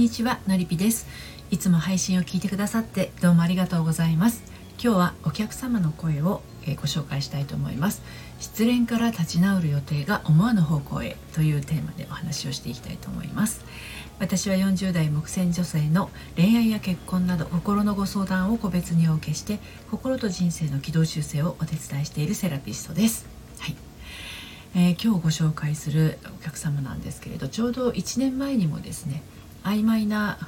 にちはのりぴです。いつも配信を聞いてくださってどうもありがとうございます。今日はお客様の声をご紹介したいと思います。失恋から立ち直る予定が思わぬ方向へというテーマでお話をしていきたいと思います。私は40代目前女性の恋愛や結婚など心のご相談を個別にお受けして心と人生の軌道修正をお手伝いしているセラピストです。はい。えー、今日ご紹介するお客様なんですけれどちょうど1年前にもですね曖昧な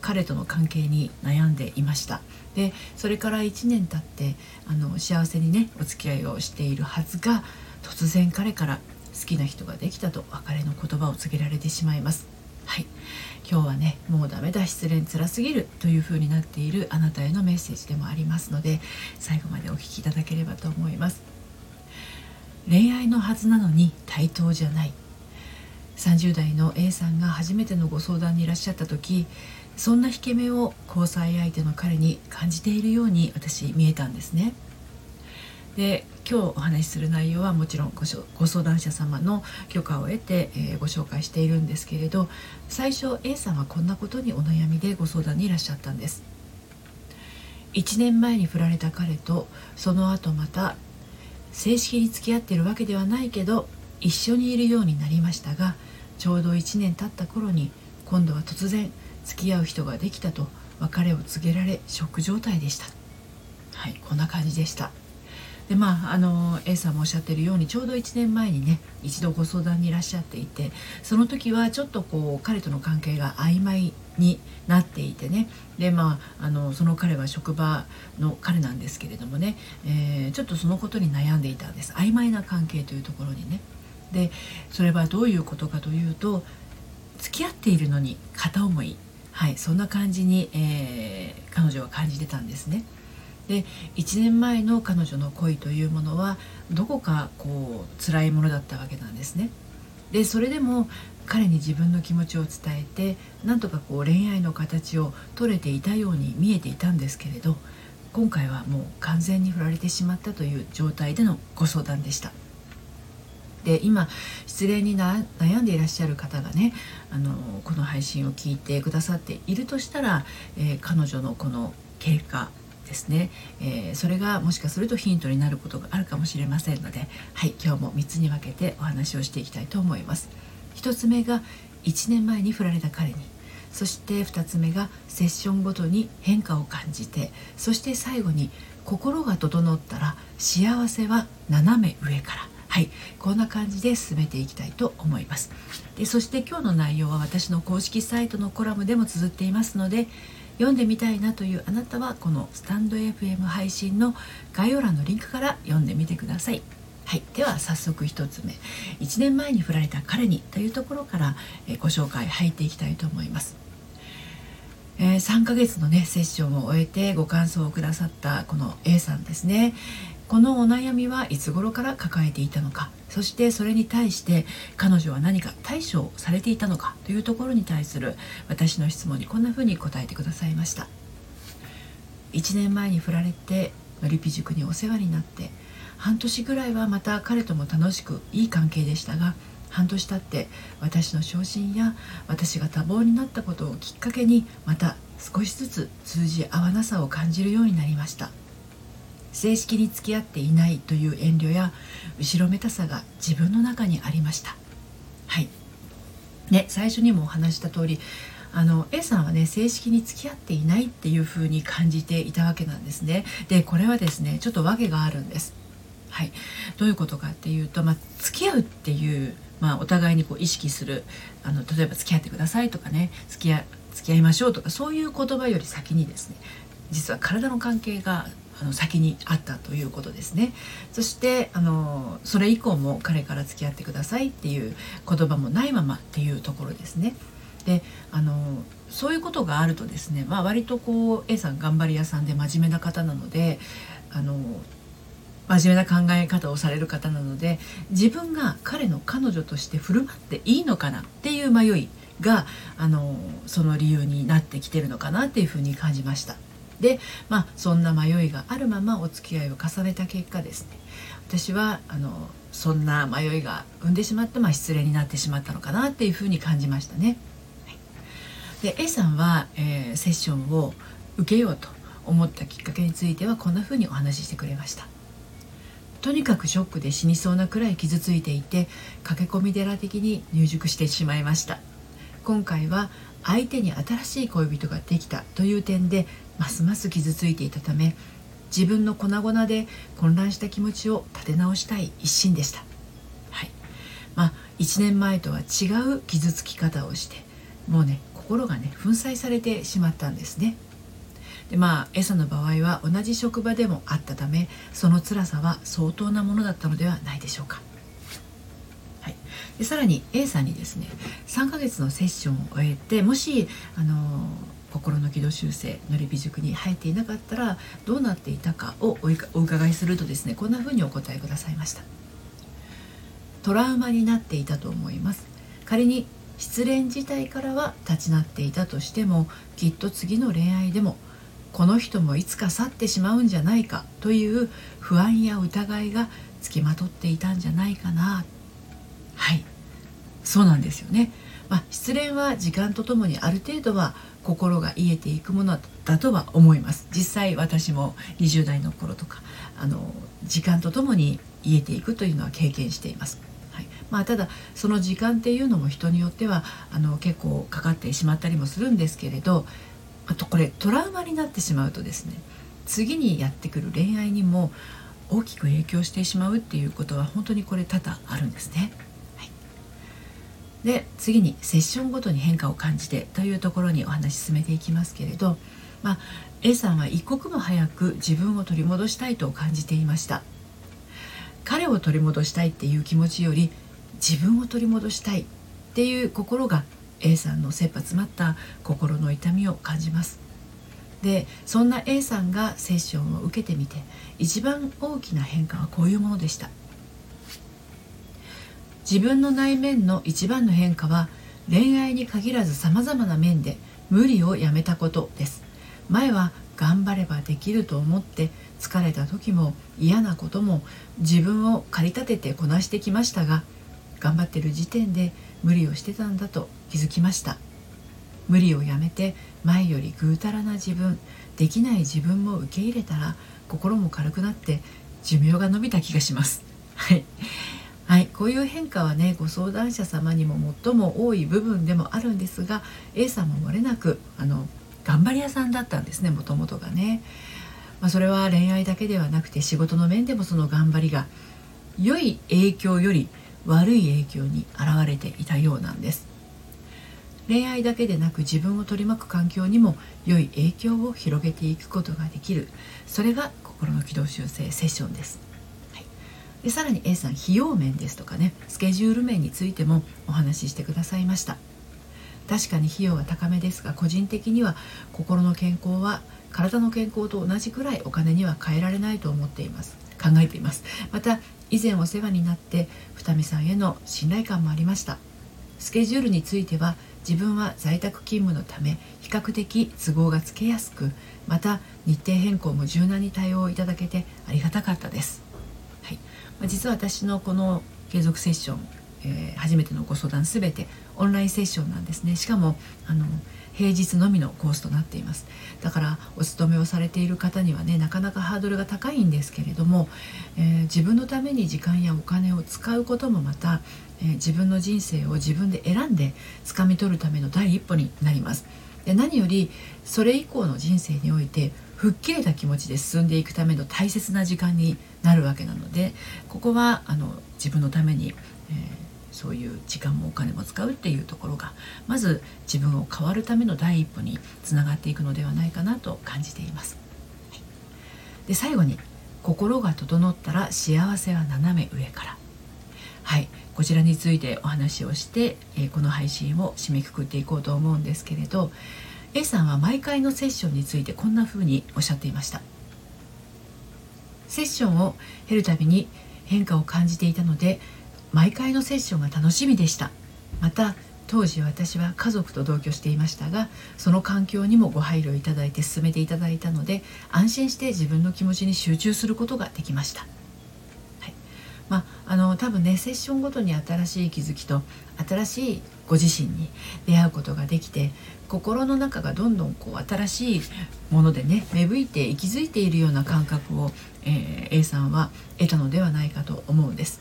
彼との関係に悩んでいました。でそれから1年経ってあの幸せにねお付き合いをしているはずが突然彼から好きな人ができたと別れの言葉を告げられてしまいます。はい。今日はねもうダメだ失恋つらすぎるという風になっているあなたへのメッセージでもありますので最後までお聞きいただければと思います。恋愛のはずなのに対等じゃない。30代の A さんが初めてのご相談にいらっしゃった時そんな引け目を交際相手の彼に感じているように私見えたんですね。で今日お話しする内容はもちろんごご相談者様の許可を得て、えー、ご紹介しているんですけれど最初 A さんはこんなことにお悩みでご相談にいらっしゃったんです1年前に振られた彼とその後また正式に付き合っているわけではないけど一緒にいるようになりましたがちょうど1年経った頃に今度は突然付き合う人ができたと別れを告げられショック状態でした。はいこんな感じでした。でまああの A さんもおっしゃってるようにちょうど1年前にね一度ご相談にいらっしゃっていてその時はちょっとこう彼との関係が曖昧になっていてね。でまああのその彼は職場の彼なんですけれどもね、えー、ちょっとそのことに悩んでいたんです。曖昧な関係というところにね。でそれはどういうことかというと付き合っているのに片思いはいそんな感じに、えー、彼女は感じてたんですね。で1年前の彼女の恋というものはどこかこう辛いものだったわけなんですね。でそれでも彼に自分の気持ちを伝えてなんとかこう恋愛の形を取れていたように見えていたんですけれど今回はもう完全に振られてしまったという状態でのご相談でした。で今失恋に悩んでいらっしゃる方がねあのこの配信を聞いてくださっているとしたら、えー、彼女のこの経過ですね、えー、それがもしかするとヒントになることがあるかもしれませんので、はい、今日も3つに分けてお話をしていきたいと思います。1つ目が1年前に振られた彼に。そして2つ目がセッションごとに変化を感じてそして最後に心が整ったら幸せは斜め上から。はい。こんな感じで進めていきたいと思います。でそして今日の内容は私の公式サイトのコラムでも綴っていますので読んでみたいなというあなたはこのスタンド FM 配信の概要欄のリンクから読んでみてください。はい、では早速1つ目。1年前に振られた彼にというところからご紹介入っていきたいと思います。えー、3ヶ月のねセッションを終えてご感想をくださったこの A さんですね。このお悩みはいつ頃から抱えていたのかそしてそれに対して彼女は何か対処されていたのかというところに対する私の質問にこんなふうに答えてくださいました。1年前に振られてのりぴ塾にお世話になって半年ぐらいはまた彼とも楽しくいい関係でしたが半年経って私の昇進や私が多忙になったことをきっかけにまた少しずつ通じ合わなさを感じるようになりました。正式に付き合っていないという遠慮や後ろめたさが自分の中にありました。はい。ね最初にもお話した通りあの A さんはね正式に付き合っていないっていう風に感じていたわけなんですね。でこれはですねちょっと訳があるんです。はい。どういうことかっていうと、まあ、付き合うっていうまあ、お互いにこう意識するあの例えば付き合ってくださいとかね付き合付き合いましょうとかそういう言葉より先にですね実は体の関係があの先にあったということですねそしてあのそれ以降も彼から付き合ってくださいっていう言葉もないままっていうところですねであのそういうことがあるとですね、まあ、割とこう A さん頑張り屋さんで真面目な方なのであの真面目な考え方をされる方なので自分が彼の彼女として振る舞っていいのかなっていう迷いがあのその理由になってきてるのかなっていうふうに感じました。でまあそんな迷いがあるままお付き合いを重ねた結果ですね。私はあのそんな迷いが生んでしまって、まあ、失礼になってしまったのかなっていうふうに感じましたね。で A さんは、えー、セッションを受けようと思ったきっかけについてはこんなふうにお話ししてくれました。とにかくショックで死にそうなくらい傷ついていて駆け込み寺的に入塾してしまいました。今回は相手に新しい恋人ができたという点でますます傷ついていたため自分の粉々で混乱した気持ちを立て直したい一心でした。はい。まあ1年前とは違う傷つき方をしてもうね心がね粉砕されてしまったんですね。でまあ A さんの場合は同じ職場でもあったためその辛さは相当なものだったのではないでしょうか、はい、でさらに A さんにですね3ヶ月のセッションを終えてもしあの心の軌道修正のりび塾に入っていなかったらどうなっていたかをお伺いするとですねこんなふうにお答えくださいました。トラウマになっていたと思います。仮に失恋自体からは立ち直っていたとしてもきっと次の恋愛でもこの人もいつか去ってしまうんじゃないかという不安や疑いがつきまとっていたんじゃないかな。はい。そうなんですよね、まあ、失恋は時間とともにある程度は心が癒えていくものだとは思います。実際私も20代の頃とかあの時間とともに癒えていくというのは経験しています。はい。まあ、ただその時間っていうのも人によってはあの結構かかってしまったりもするんですけれどあとこれトラウマになってしまうとですね次にやってくる恋愛にも大きく影響してしまうっていうことは本当にこれ多々あるんですね。で次にセッションごとに変化を感じてというところにお話進めていきますけれど、まあ、A さんは一刻も早く自分を取り戻したいと感じていました。彼を取り戻したいっていう気持ちより自分を取り戻したいっていう心が A さんの切羽詰まった心の痛みを感じます。でそんな A さんがセッションを受けてみて一番大きな変化はこういうものでした。自分の内面の一番の変化は恋愛に限らずさまざまな面で無理をやめたことです。前は頑張ればできると思って疲れた時も嫌なことも自分を駆り立ててこなしてきましたが頑張ってる時点で無理をしてたんだと気づきました。無理をやめて前よりぐうたらな自分できない自分も受け入れたら心も軽くなって寿命が伸びた気がします。はい、はい、こういう変化はねご相談者様にも最も多い部分でもあるんですが A さんも漏れなくあの頑張り屋さんだったんですねもともとがね、まあ、それは恋愛だけではなくて仕事の面でもその頑張りが良い影響より悪い影響に現れていたようなんです。恋愛だけでなく自分を取り巻く環境にも良い影響を広げていくことができる。それが心の軌道修正セッションです、でさらに A さん費用面ですとかねスケジュール面についてもお話ししてくださいました。確かに費用は高めですが個人的には心の健康は体の健康と同じくらいお金には変えられないと思っています。考えています。また以前お世話になって二見さんへの信頼感もありました。スケジュールについては自分は在宅勤務のため比較的都合がつけやすくまた日程変更も柔軟に対応いただけてありがたかったです、はい、実は私のこの継続セッション、えー、初めてのご相談すべてオンラインセッションなんですね。しかもあの平日のみのコースとなっています。だからお勤めをされている方にはねなかなかハードルが高いんですけれども、えー、自分のために時間やお金を使うこともまた、えー、自分の人生を自分で選んで掴み取るための第一歩になります。で何よりそれ以降の人生において吹っ切れた気持ちで進んでいくための大切な時間になるわけなのでここはあの自分のために、えーそういう時間もお金も使うっていうところがまず自分を変わるための第一歩につながっていくのではないかなと感じています。で最後に心が整ったら幸せは斜め上からはい。こちらについてお話をして、え、この配信を締めくくっていこうと思うんですけれど A さんは毎回のセッションについてこんな風におっしゃっていました。セッションを経るたびに変化を感じていたので毎回のセッションが楽しみでした。また当時私は家族と同居していましたがその環境にもご配慮いただいて進めていただいたので安心して自分の気持ちに集中することができました、まあ、あの多分ねセッションごとに新しい気づきと新しいご自身に出会うことができて心の中がどんどんこう新しいものでね芽吹いて息づいているような感覚を、えー、A さんは得たのではないかと思うんです。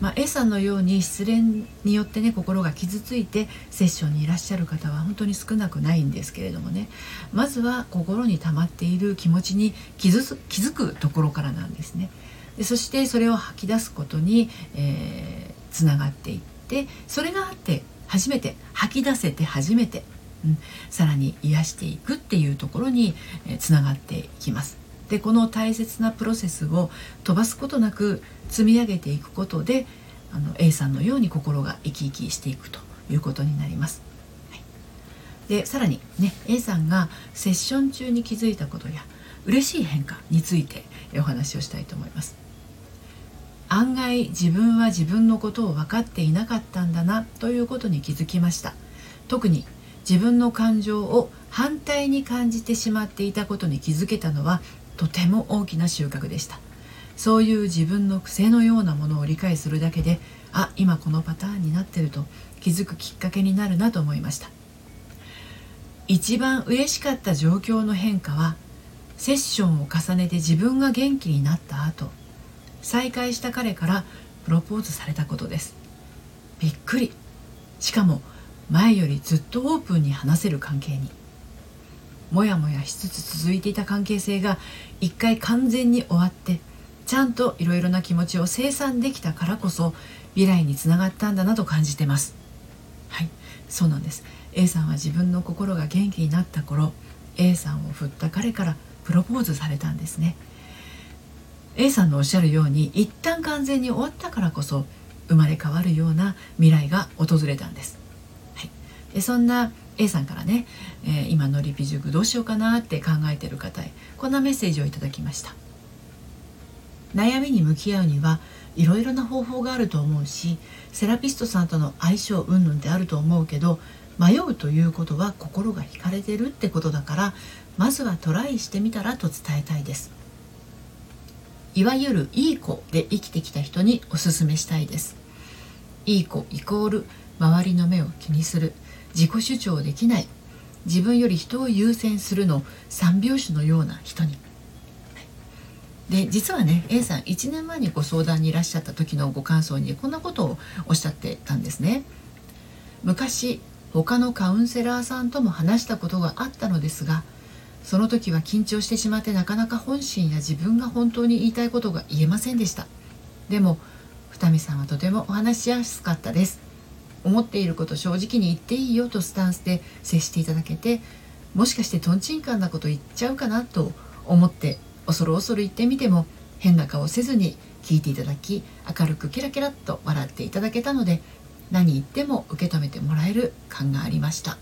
まあ、A さんのように失恋によってね心が傷ついてセッションにいらっしゃる方は本当に少なくないんですけれどもねまずは心に溜まっている気持ちに気づ気づくところからなんですね。でそしてそれを吐き出すことに、えー、つながっていってそれがあって初めて吐き出せて初めて、うん、さらに癒していくっていうところに、えー、つながっていきます。でこの大切なプロセスを飛ばすことなく積み上げていくことであの A さんのように心が生き生きしていくということになります。でさらにね A さんがセッション中に気づいたことや嬉しい変化についてお話をしたいと思います。案外自分は自分のことを分かっていなかったんだなということに気づきました。特に自分の感情を反対に感じてしまっていたことに気づけたのはとても大きな収穫でした。そういう自分の癖のようなものを理解するだけであ今このパターンになってると気づくきっかけになるなと思いました。一番嬉しかった状況の変化はセッションを重ねて自分が元気になった後。再会した彼からプロポーズされたことです。びっくり。しかも前よりずっとオープンに話せる関係に。もやもやしつつ続いていた関係性が一回完全に終わってちゃんといろいろな気持ちを清算できたからこそ未来につながったんだなと感じてます。はい。そうなんです。A さんは自分の心が元気になった頃 A さんを振った彼からプロポーズされたんですね。A さんのおっしゃるように一旦完全に終わったからこそ生まれ変わるような未来が訪れたんです、はい、でそんな A さんからね、えー、今のリピ塾どうしようかなって考えてる方へこんなメッセージをいただきました。悩みに向き合うにはいろいろな方法があると思うしセラピストさんとの相性云々であると思うけど迷うということは心が惹かれてるってことだからまずはトライしてみたらと伝えたいです。いわゆるいい子で生きてきた人におすすめしたいです。いい子イコール周りの目を気にする。自己主張できない。自分より人を優先するの。三拍子のような人に。で実はね A さん1年前にご相談にいらっしゃった時のご感想にこんなことをおっしゃってたんですね。昔他のカウンセラーさんとも話したことがあったのですがその時は緊張してしまってなかなか本心や自分が本当に言いたいことが言えませんでした。でも二見さんはとてもお話しやすかったです。思っていること正直に言っていいよとスタンスで接していただけてもしかしてとんちんかんなこと言っちゃうかなと思って恐る恐る言ってみても変な顔せずに聞いていただき明るくキラキラっと笑っていただけたので何言っても受け止めてもらえる感がありました。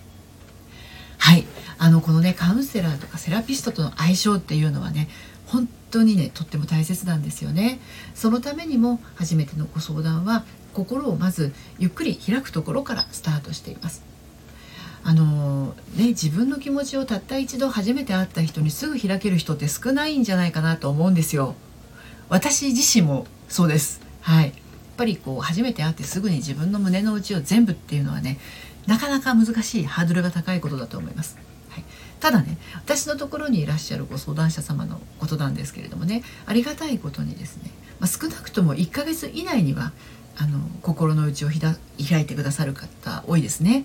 はい。あのこのねカウンセラーとかセラピストとの相性っていうのはね本当にねとっても大切なんですよね。そのためにも初めてのご相談は心をまずゆっくり開くところからスタートしています。あのね自分の気持ちをたった一度初めて会った人にすぐ開ける人って少ないんじゃないかなと思うんですよ。私自身もそうです。はい。やっぱりこう初めて会ってすぐに自分の胸の内を全部っていうのはねなかなか難しいハードルが高いことだと思います、ただね私のところにいらっしゃるご相談者様のことなんですけれどもねありがたいことにですね、まあ、少なくとも1ヶ月以内にはあの心の内を開いてくださる方多いですね。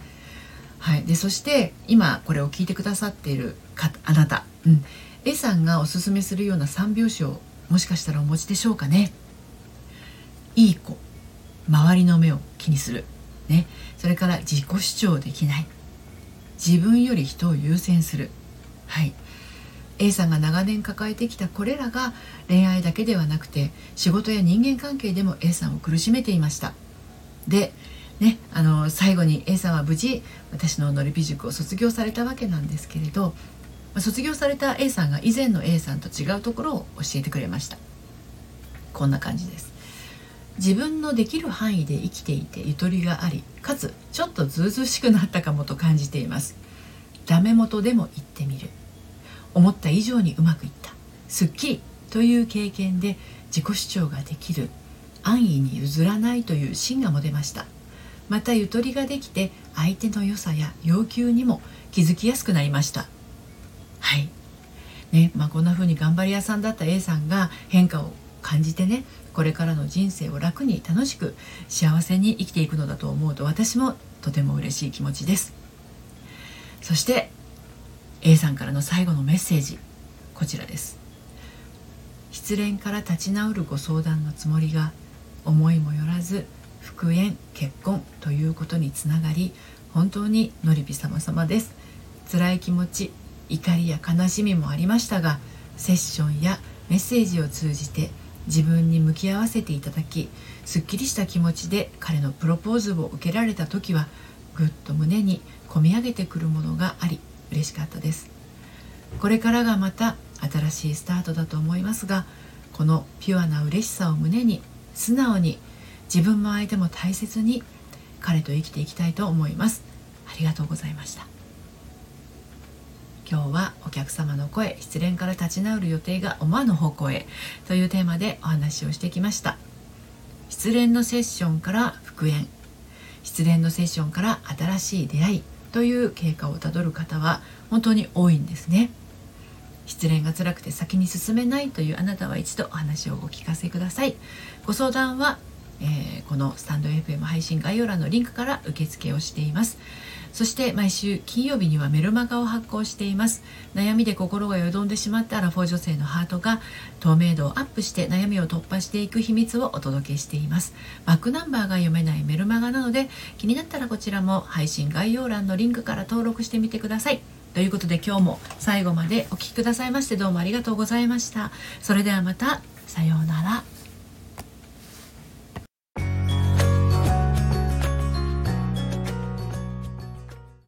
はい、でそして今これを聞いてくださっているかあなた、うん、A さんがおすすめするような3拍子をもしかしたらお持ちでしょうかね。いい子。周りの目を気にする、ね、それから自己主張できない。自分より人を優先する、はい、A さんが長年抱えてきたこれらが恋愛だけではなくて仕事や人間関係でも A さんを苦しめていました。でねあの最後に A さんは無事私ののりぴ塾を卒業されたわけなんですけれど卒業された A さんが以前の A さんと違うところを教えてくれました。こんな感じです。自分のできる範囲で生きていてゆとりがありかつちょっとずうずしくなったかもと感じています。ダメ元でも言ってみる。思った以上にうまくいった。すっきりという経験で自己主張ができる。安易に譲らないという芯が持てました。またゆとりができて相手の良さや要求にも気づきやすくなりました。はい。ね。まあ、こんな風に頑張り屋さんだった A さんが変化を感じてねこれからの人生を楽に楽しく幸せに生きていくのだと思うと私もとても嬉しい気持ちです。そして A さんからの最後のメッセージこちらです。失恋から立ち直るご相談のつもりが思いもよらず復縁結婚ということにつながり本当にのりぴ様様です。辛い気持ち怒りや悲しみもありましたがセッションやメッセージを通じて自分に向き合わせていただきすっきりした気持ちで彼のプロポーズを受けられた時はぐっと胸にこみ上げてくるものがあり嬉しかったです。これからがまた新しいスタートだと思いますがこのピュアな嬉しさを胸に素直に自分も相手も大切に彼と生きていきたいと思います。ありがとうございました。今日はお客様の声失恋から立ち直る予定が思わぬ方向へというテーマでお話をしてきました。失恋のセッションから復縁。失恋のセッションから新しい出会い。という経過をたどる方は本当に多いんですね。失恋が辛くて先に進めない。というあなたは一度お話をお聞かせください。ご相談は、えー、このスタンド FM 配信概要欄のリンクから受付をしています。そして毎週金曜日にはメルマガを発行しています。悩みで心がよどんでしまったアラフォー女性のハートが透明度をアップして悩みを突破していく秘密をお届けしています。バックナンバーが読めないメルマガなので気になったらこちらも配信概要欄のリンクから登録してみてください。ということで今日も最後までお聴きくださいましてどうもありがとうございました。それではまた。さようなら。